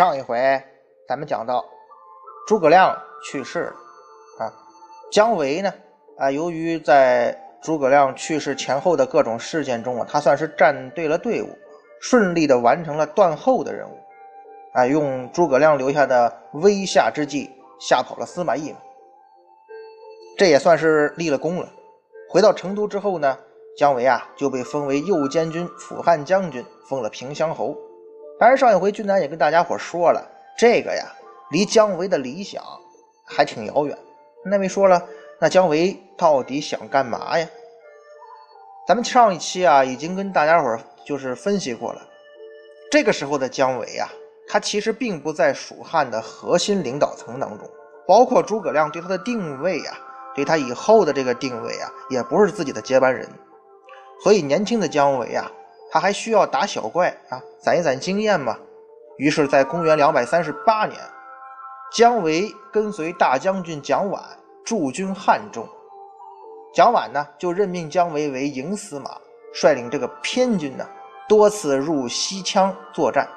上一回咱们讲到，诸葛亮去世了啊，姜维呢啊，由于在诸葛亮去世前后的各种事件中啊，他算是站对了队伍，顺利的完成了断后的任务，啊，用诸葛亮留下的威吓之计吓跑了司马懿嘛，这也算是立了功了。回到成都之后呢，姜维啊就被封为右监军、辅汉将军，封了平乡侯。当然，上一回俊南也跟大家伙说了，这个呀，离姜维的理想还挺遥远。那位说了，那姜维到底想干嘛呀？咱们上一期啊，已经跟大家伙就是分析过了。这个时候的姜维啊，他其实并不在蜀汉的核心领导层当中，包括诸葛亮对他的定位啊，对他以后的这个定位啊，也不是自己的接班人。所以，年轻的姜维啊。他还需要打小怪啊，攒一攒经验嘛。于是，在公元两百三十八年，姜维跟随大将军蒋琬驻军汉中。蒋琬呢，就任命姜维为营司马，率领这个偏军呢，多次入西羌作战。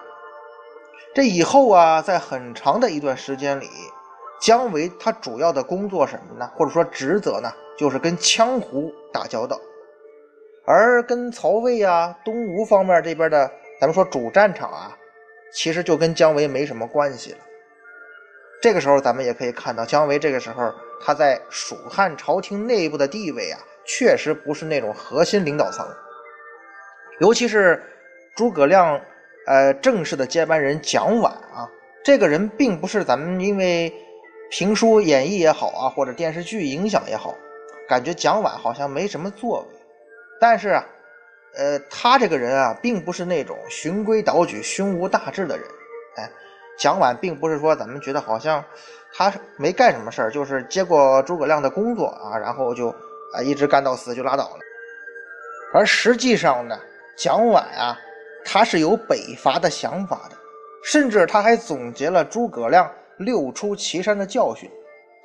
这以后啊，在很长的一段时间里，姜维他主要的工作什么呢？或者说职责呢，就是跟羌胡打交道。而跟曹魏啊、东吴方面这边的，咱们说主战场啊，其实就跟姜维没什么关系了。这个时候，咱们也可以看到，姜维这个时候他在蜀汉朝廷内部的地位啊，确实不是那种核心领导层。尤其是诸葛亮，呃，正式的接班人蒋琬啊，这个人并不是咱们因为评书演绎也好啊，或者电视剧影响也好，感觉蒋琬好像没什么作为。但是啊，呃，他这个人啊，并不是那种循规蹈矩、胸无大志的人。哎，蒋琬并不是说咱们觉得好像他没干什么事儿，就是接过诸葛亮的工作啊，然后就啊一直干到死就拉倒了。而实际上呢，蒋琬啊，他是有北伐的想法的，甚至他还总结了诸葛亮六出祁山的教训。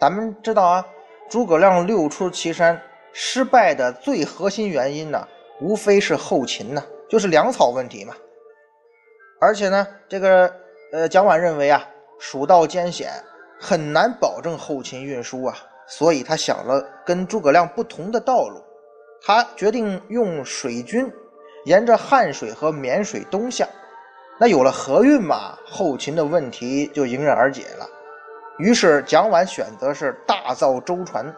咱们知道啊，诸葛亮六出祁山。失败的最核心原因呢，无非是后勤呢，就是粮草问题嘛。而且呢，这个呃，蒋琬认为啊，蜀道艰险，很难保证后勤运输啊，所以他想了跟诸葛亮不同的道路，他决定用水军，沿着汉水和沔水东下。那有了河运嘛，后勤的问题就迎刃而解了。于是蒋琬选择是大造舟船。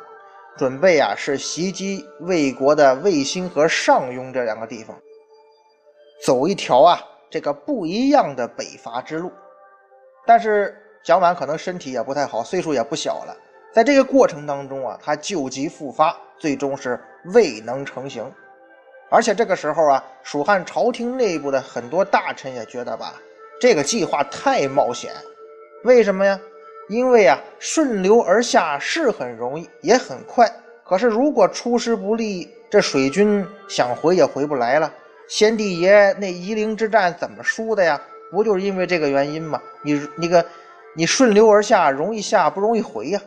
准备啊，是袭击魏国的魏兴和上庸这两个地方，走一条啊这个不一样的北伐之路。但是蒋琬可能身体也不太好，岁数也不小了，在这个过程当中啊，他旧疾复发，最终是未能成行。而且这个时候啊，蜀汉朝廷内部的很多大臣也觉得吧，这个计划太冒险。为什么呀？因为啊，顺流而下是很容易，也很快。可是如果出师不利，这水军想回也回不来了。先帝爷那夷陵之战怎么输的呀？不就是因为这个原因吗？你那个，你顺流而下容易下，不容易回呀。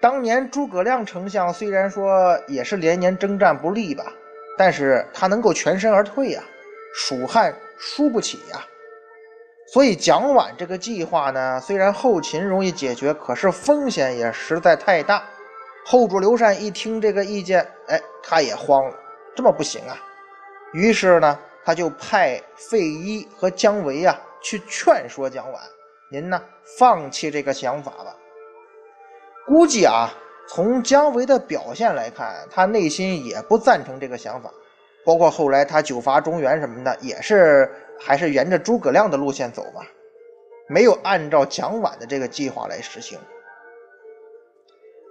当年诸葛亮丞相虽然说也是连年征战不利吧，但是他能够全身而退呀，蜀汉输不起呀。所以蒋琬这个计划呢，虽然后勤容易解决，可是风险也实在太大。后主刘禅一听这个意见，哎，他也慌了，这么不行啊。于是呢，他就派费祎和姜维啊去劝说蒋琬：“您呢，放弃这个想法吧。”估计啊，从姜维的表现来看，他内心也不赞成这个想法。包括后来他九伐中原什么的，也是。还是沿着诸葛亮的路线走吧，没有按照蒋琬的这个计划来实行。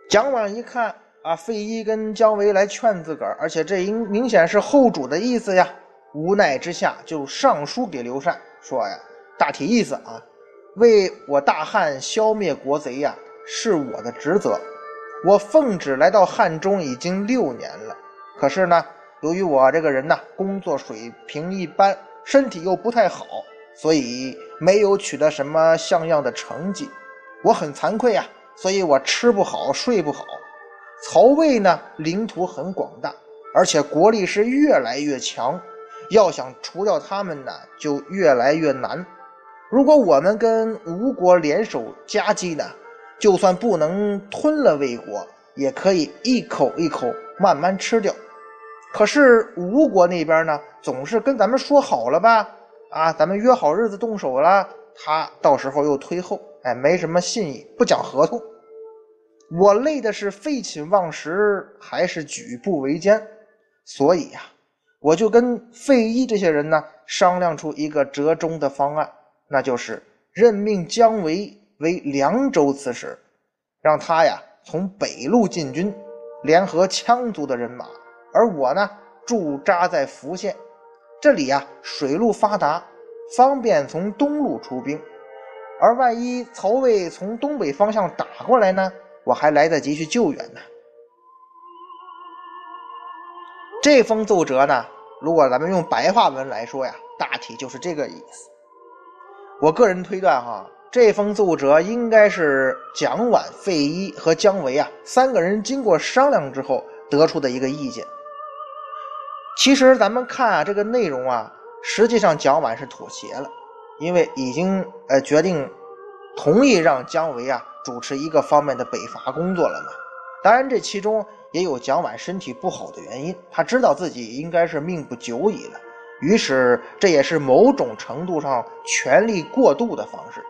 蒋琬一看啊，费祎跟姜维来劝自个儿，而且这应明显是后主的意思呀。无奈之下，就上书给刘禅说呀，大体意思啊，为我大汉消灭国贼呀，是我的职责。我奉旨来到汉中已经六年了，可是呢，由于我这个人呢，工作水平一般，身体又不太好，所以没有取得什么像样的成绩。我很惭愧啊，所以我吃不好，睡不好。曹魏呢，领土很广大，而且国力是越来越强，要想除掉他们呢，就越来越难。如果我们跟吴国联手夹击呢，就算不能吞了魏国，也可以一口一口慢慢吃掉。可是吴国那边呢，总是跟咱们说好了吧，啊，咱们约好日子动手了，他到时候又推后，哎，没什么信义，不讲合同。我累的是废寝忘食，还是举步维艰，所以呀，我就跟费祎这些人呢商量出一个折中的方案，那就是任命姜维为凉州刺史，让他呀从北路进军，联合羌族的人马，而我呢驻扎在福县，这里呀水路发达，方便从东路出兵，而万一曹魏从东北方向打过来呢？我还来得及去救援呢。这封奏折呢，如果咱们用白话文来说呀，大体就是这个意思。我个人推断哈，这封奏折应该是蒋琬、费祎和姜维啊三个人经过商量之后得出的一个意见。其实咱们看啊，这个内容啊，实际上蒋琬是妥协了，因为已经呃决定同意让姜维啊。主持一个方面的北伐工作了嘛？当然，这其中也有蒋琬身体不好的原因。他知道自己应该是命不久矣了，于是这也是某种程度上权力过度的方式。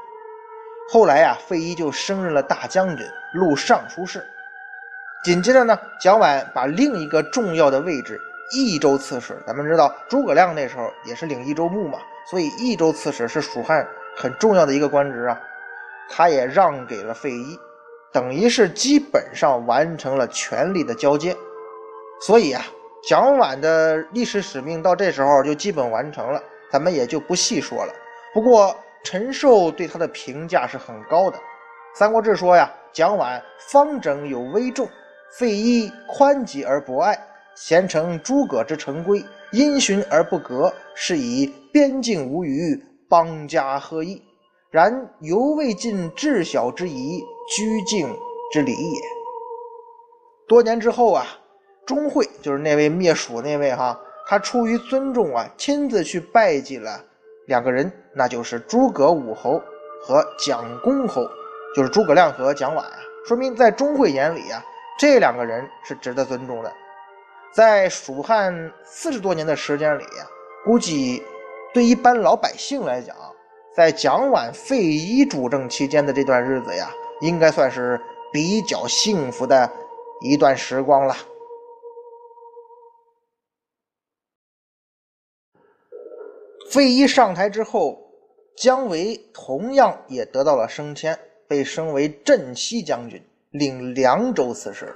后来呀，费祎就升任了大将军、录尚书事。紧接着呢，蒋琬把另一个重要的位置——益州刺史，咱们知道诸葛亮那时候也是领益州牧嘛，所以益州刺史是蜀汉很重要的一个官职啊。他也让给了费祎，等于是基本上完成了权力的交接。所以啊，蒋琬的历史使命到这时候就基本完成了，咱们也就不细说了。不过陈寿对他的评价是很高的，《三国志》说呀：“蒋琬方整有威重，费祎宽吉而博爱，贤承诸葛之成规，因循而不革，是以边境无虞，邦家和议。”然犹未尽至小之宜，居敬之礼也。多年之后啊，钟会就是那位灭蜀那位哈，他出于尊重啊，亲自去拜祭了两个人，那就是诸葛武侯和蒋公侯，就是诸葛亮和蒋琬啊。说明在钟会眼里啊，这两个人是值得尊重的。在蜀汉四十多年的时间里，估计对一般老百姓来讲。在蒋琬、费祎主政期间的这段日子呀，应该算是比较幸福的一段时光了。费祎上台之后，姜维同样也得到了升迁，被升为镇西将军，领凉州刺史。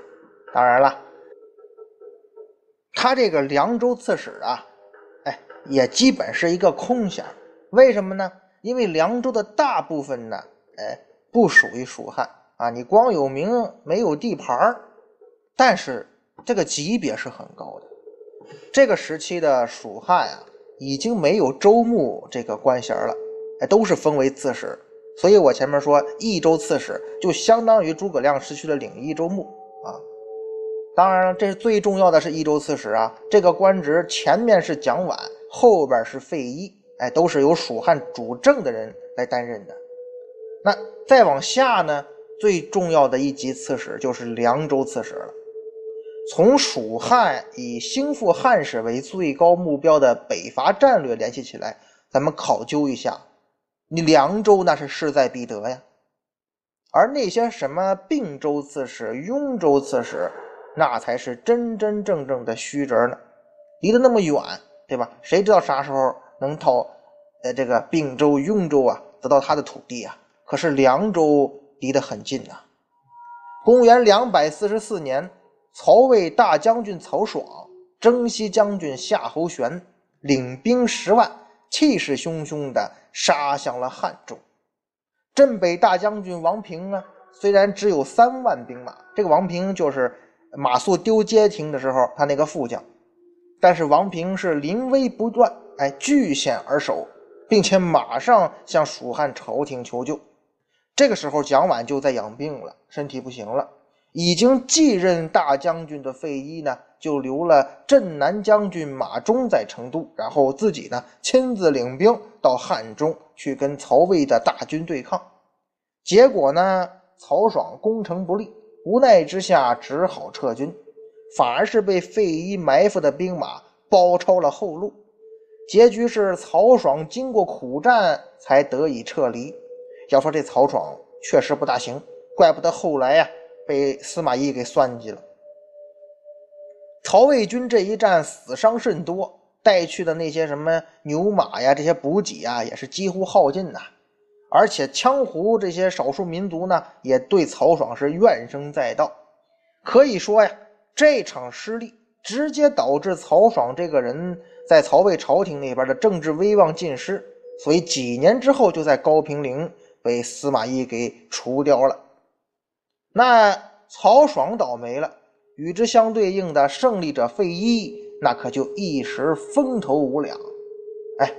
当然了，他这个凉州刺史啊，哎，也基本是一个空衔。为什么呢？因为凉州的大部分呢，哎，不属于蜀汉啊，你光有名没有地盘儿，但是这个级别是很高的。这个时期的蜀汉啊，已经没有州牧这个官衔了，哎，都是封为刺史。所以我前面说益州刺史就相当于诸葛亮失去了领益州牧啊。当然了，这是最重要的是益州刺史啊，这个官职前面是蒋琬，后边是费祎。哎，都是由蜀汉主政的人来担任的。那再往下呢，最重要的一级刺史就是凉州刺史了。从蜀汉以兴复汉室为最高目标的北伐战略联系起来，咱们考究一下，你凉州那是势在必得呀。而那些什么并州刺史、雍州刺史，那才是真真正正的虚职呢，离得那么远，对吧？谁知道啥时候？能到，呃，这个并州、雍州啊，得到他的土地啊。可是凉州离得很近呐。公元两百四十四年，曹魏大将军曹爽、征西将军夏侯玄领兵十万，气势汹汹地杀向了汉中。镇北大将军王平呢，虽然只有三万兵马，这个王平就是马谡丢街亭的时候他那个副将，但是王平是临危不乱，哎，据险而守，并且马上向蜀汉朝廷求救。这个时候，蒋琬就在养病了，身体不行了。已经继任大将军的费祎呢，就留了镇南将军马忠在成都，然后自己呢亲自领兵到汉中去跟曹魏的大军对抗。结果呢，曹爽攻城不利，无奈之下只好撤军，反而是被费祎埋伏的兵马包抄了后路。结局是曹爽经过苦战才得以撤离。要说这曹爽确实不大行，怪不得后来呀。被司马懿给算计了。曹魏军这一战死伤甚多，带去的那些什么牛马呀，这些补给啊，也是几乎耗尽呐。而且羌胡这些少数民族呢，也对曹爽是怨声载道。可以说呀，这场失利直接导致曹爽这个人在曹魏朝廷那边的政治威望尽失，所以几年之后就在高平陵被司马懿给除掉了。那曹爽倒霉了，与之相对应的胜利者费祎，那可就一时风头无两。哎，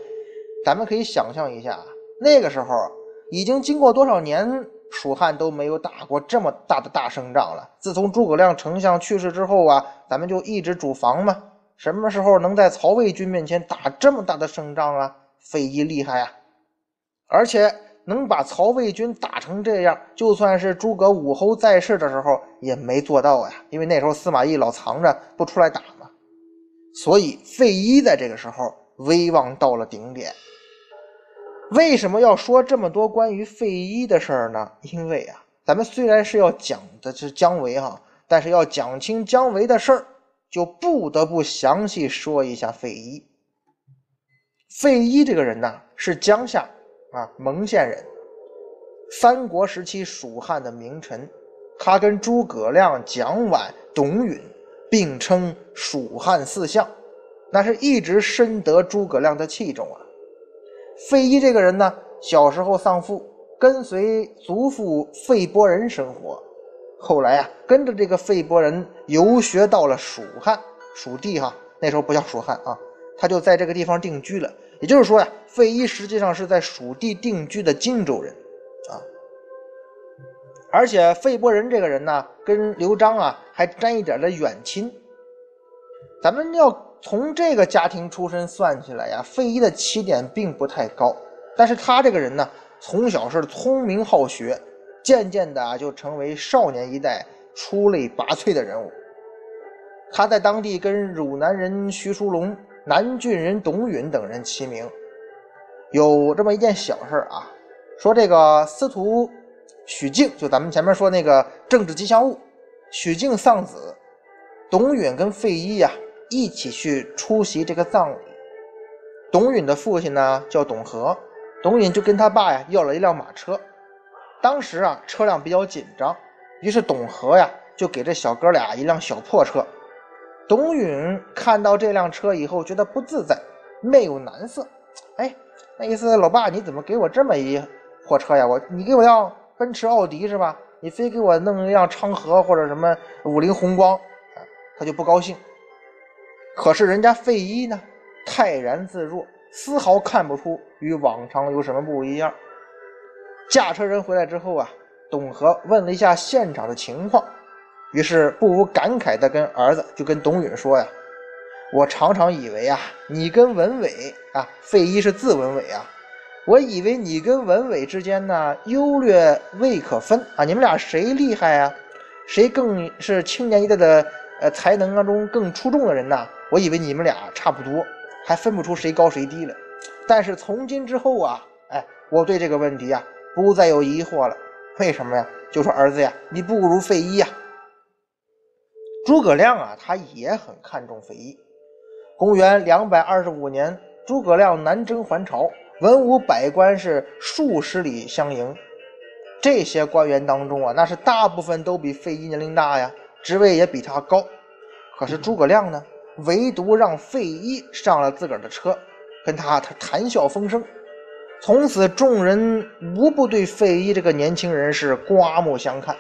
咱们可以想象一下，那个时候已经经过多少年，蜀汉都没有打过这么大的大胜仗了。自从诸葛亮丞相去世之后啊，咱们就一直主防嘛。什么时候能在曹魏军面前打这么大的胜仗啊？费祎厉害啊，而且。能把曹魏军打成这样，就算是诸葛武侯在世的时候也没做到呀。因为那时候司马懿老藏着不出来打嘛，所以费祎在这个时候威望到了顶点。为什么要说这么多关于费祎的事儿呢？因为啊，咱们虽然是要讲的是姜维哈，但是要讲清姜维的事儿，就不得不详细说一下费祎。费祎这个人呢，是江夏。啊，蒙县人，三国时期蜀汉的名臣，他跟诸葛亮、蒋琬、董允并称蜀汉四相，那是一直深得诸葛亮的器重啊。费祎这个人呢，小时候丧父，跟随祖父费伯仁生活，后来啊，跟着这个费伯仁游学到了蜀汉，蜀地哈，那时候不叫蜀汉啊，他就在这个地方定居了。也就是说呀，费祎实际上是在蜀地定居的荆州人，啊，而且费伯仁这个人呢，跟刘璋啊还沾一点的远亲。咱们要从这个家庭出身算起来呀，费祎的起点并不太高，但是他这个人呢，从小是聪明好学，渐渐的就成为少年一代出类拔萃的人物。他在当地跟汝南人徐叔龙。南郡人董允等人齐名。有这么一件小事啊，说这个司徒许敬，就咱们前面说那个政治吉祥物，许敬丧子，董允跟费祎呀一起去出席这个葬礼。董允的父亲呢叫董和，董允就跟他爸呀要了一辆马车。当时啊车辆比较紧张，于是董和呀就给这小哥俩一辆小破车。董允看到这辆车以后，觉得不自在，面有难色。哎，那意思，老爸，你怎么给我这么一破车呀？我，你给我辆奔驰、奥迪是吧？你非给我弄一辆昌河或者什么五菱宏光，他就不高兴。可是人家费祎呢，泰然自若，丝毫看不出与往常有什么不一样。驾车人回来之后啊，董和问了一下现场的情况。于是不无感慨地跟儿子，就跟董允说呀：“我常常以为啊，你跟文伟啊，费祎是字文伟啊，我以为你跟文伟之间呢优劣未可分啊，你们俩谁厉害啊？谁更是青年一代的呃才能当中更出众的人呢？我以为你们俩差不多，还分不出谁高谁低了。但是从今之后啊，哎，我对这个问题啊不再有疑惑了。为什么呀？就说儿子呀，你不如费祎呀。”诸葛亮啊，他也很看重费祎。公元两百二十五年，诸葛亮南征还朝，文武百官是数十里相迎。这些官员当中啊，那是大部分都比费祎年龄大呀，职位也比他高。可是诸葛亮呢，唯独让费祎上了自个儿的车，跟他他谈笑风生。从此，众人无不对费祎这个年轻人是刮目相看。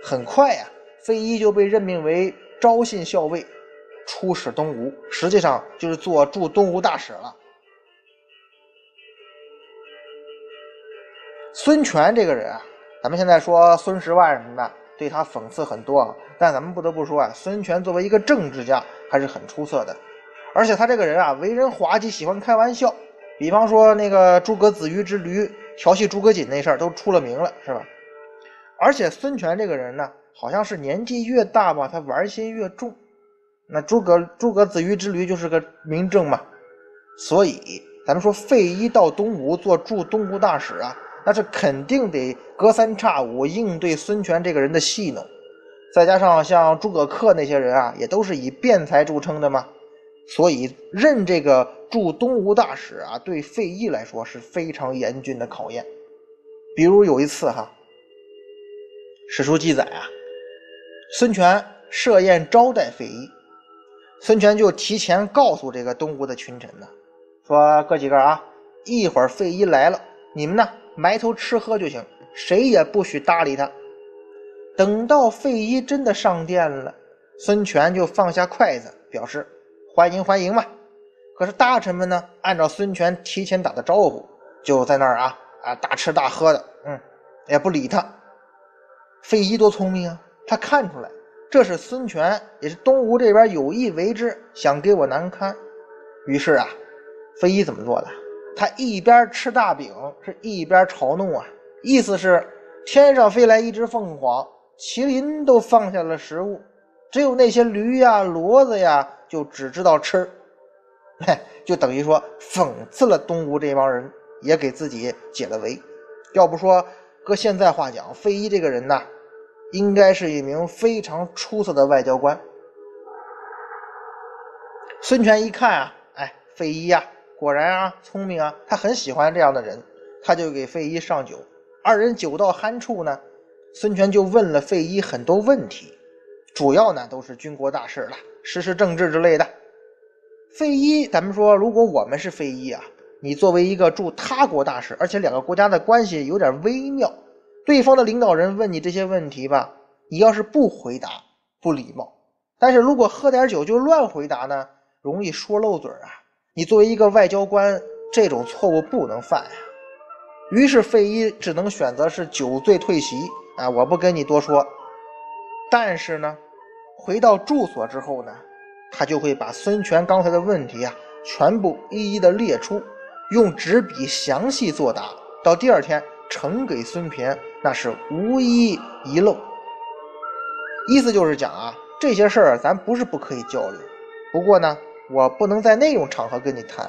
很快呀，费祎就被任命为昭信校尉，出使东吴，实际上就是做驻东吴大使了。孙权这个人啊，咱们现在说孙十万什么的，对他讽刺很多啊。但咱们不得不说啊，孙权作为一个政治家还是很出色的。而且他这个人啊，为人滑稽，喜欢开玩笑。比方说那个诸葛子瑜之驴调戏诸葛瑾那事儿，都出了名了，是吧？而且孙权这个人呢，好像是年纪越大吧，他玩心越重。那诸葛诸葛子瑜之驴就是个明证嘛。所以咱们说费祎到东吴做驻东吴大使啊。那是肯定得隔三差五应对孙权这个人的戏弄，再加上像诸葛恪那些人啊，也都是以辩才著称的嘛，所以任这个驻东吴大使啊，对费祎来说是非常严峻的考验。比如有一次哈，史书记载啊，孙权设宴招待费祎，孙权就提前告诉这个东吴的群臣呢，说哥几个啊，一会儿费祎来了，你们呢？埋头吃喝就行，谁也不许搭理他。等到费祎真的上殿了，孙权就放下筷子，表示欢迎欢迎嘛。可是大臣们呢，按照孙权提前打的招呼，就在那儿啊啊大吃大喝的，嗯，也不理他。费祎多聪明啊，他看出来这是孙权，也是东吴这边有意为之，想给我难堪。于是啊，费祎怎么做的？他一边吃大饼，是一边嘲弄啊，意思是天上飞来一只凤凰，麒麟都放下了食物，只有那些驴呀、骡子呀，就只知道吃，嘿，就等于说讽刺了东吴这帮人，也给自己解了围。要不说搁现在话讲，费祎这个人呢，应该是一名非常出色的外交官。孙权一看啊，哎，费祎呀。果然啊，聪明啊，他很喜欢这样的人，他就给费祎上酒。二人酒到酣处呢，孙权就问了费祎很多问题，主要呢都是军国大事了，时事政治之类的。费祎，咱们说，如果我们是费祎啊，你作为一个驻他国大使，而且两个国家的关系有点微妙，对方的领导人问你这些问题吧，你要是不回答，不礼貌；但是如果喝点酒就乱回答呢，容易说漏嘴啊。你作为一个外交官，这种错误不能犯呀。于是费祎只能选择是酒醉退席啊，我不跟你多说。但是呢，回到住所之后呢，他就会把孙权刚才的问题啊，全部一一的列出，用纸笔详细作答。到第二天呈给孙权，那是无一遗漏。意思就是讲啊，这些事儿咱不是不可以交流，不过呢。我不能在那种场合跟你谈，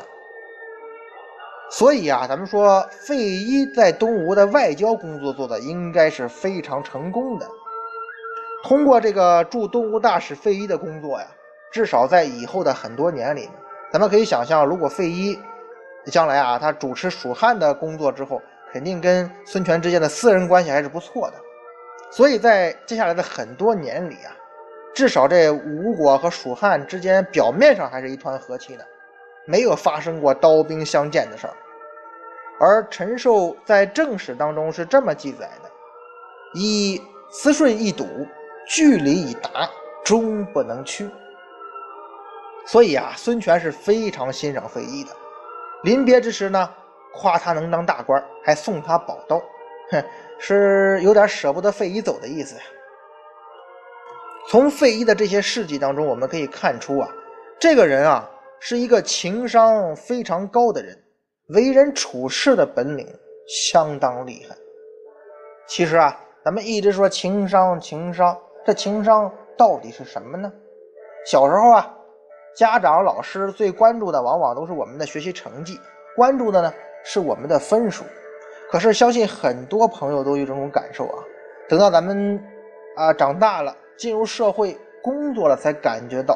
所以啊，咱们说费祎在东吴的外交工作做的应该是非常成功的。通过这个驻东吴大使费祎的工作呀，至少在以后的很多年里，咱们可以想象，如果费祎将来啊，他主持蜀汉的工作之后，肯定跟孙权之间的私人关系还是不错的。所以在接下来的很多年里啊。至少这吴国和蜀汉之间表面上还是一团和气的，没有发生过刀兵相见的事儿。而陈寿在正史当中是这么记载的：“以慈顺易堵，据理以达，终不能屈。”所以啊，孙权是非常欣赏费祎的。临别之时呢，夸他能当大官，还送他宝刀，哼，是有点舍不得费祎走的意思呀。从费祎的这些事迹当中，我们可以看出啊，这个人啊是一个情商非常高的人，为人处事的本领相当厉害。其实啊，咱们一直说情商，情商，这情商到底是什么呢？小时候啊，家长、老师最关注的往往都是我们的学习成绩，关注的呢是我们的分数。可是相信很多朋友都有这种感受啊，等到咱们啊长大了。进入社会工作了，才感觉到，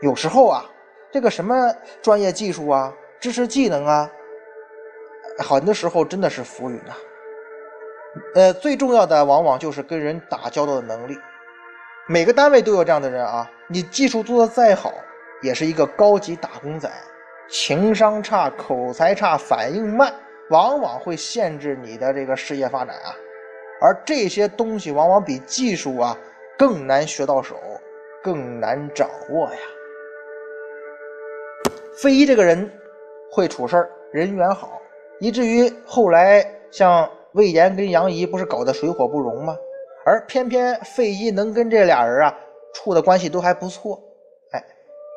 有时候啊，这个什么专业技术啊、知识技能啊，很多时候真的是浮云啊。呃，最重要的往往就是跟人打交道的能力。每个单位都有这样的人啊，你技术做的再好，也是一个高级打工仔，情商差、口才差、反应慢，往往会限制你的这个事业发展啊。而这些东西往往比技术啊更难学到手，更难掌握呀。费祎这个人会处事儿，人缘好，以至于后来像魏延跟杨仪不是搞得水火不容吗？而偏偏费祎能跟这俩人啊处的关系都还不错，哎，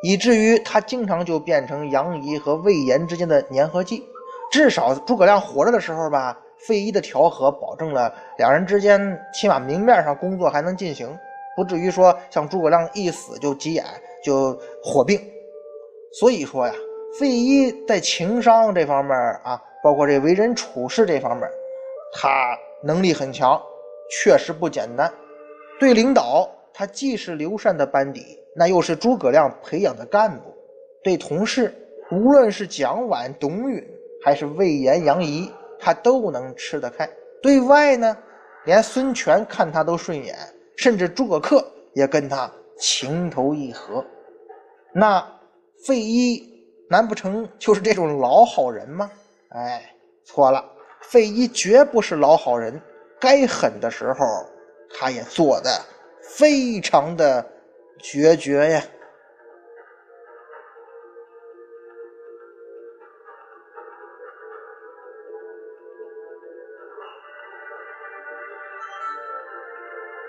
以至于他经常就变成杨仪和魏延之间的粘合剂。至少诸葛亮活着的时候吧。费祎的调和，保证了两人之间起码明面上工作还能进行，不至于说像诸葛亮一死就急眼就火并。所以说呀，费祎在情商这方面啊，包括这为人处事这方面，他能力很强，确实不简单。对领导，他既是刘禅的班底，那又是诸葛亮培养的干部；对同事，无论是蒋琬、董允，还是魏延、杨仪。他都能吃得开，对外呢，连孙权看他都顺眼，甚至诸葛恪也跟他情投意合。那费祎难不成就是这种老好人吗？哎，错了，费祎绝不是老好人，该狠的时候他也做的非常的决绝呀。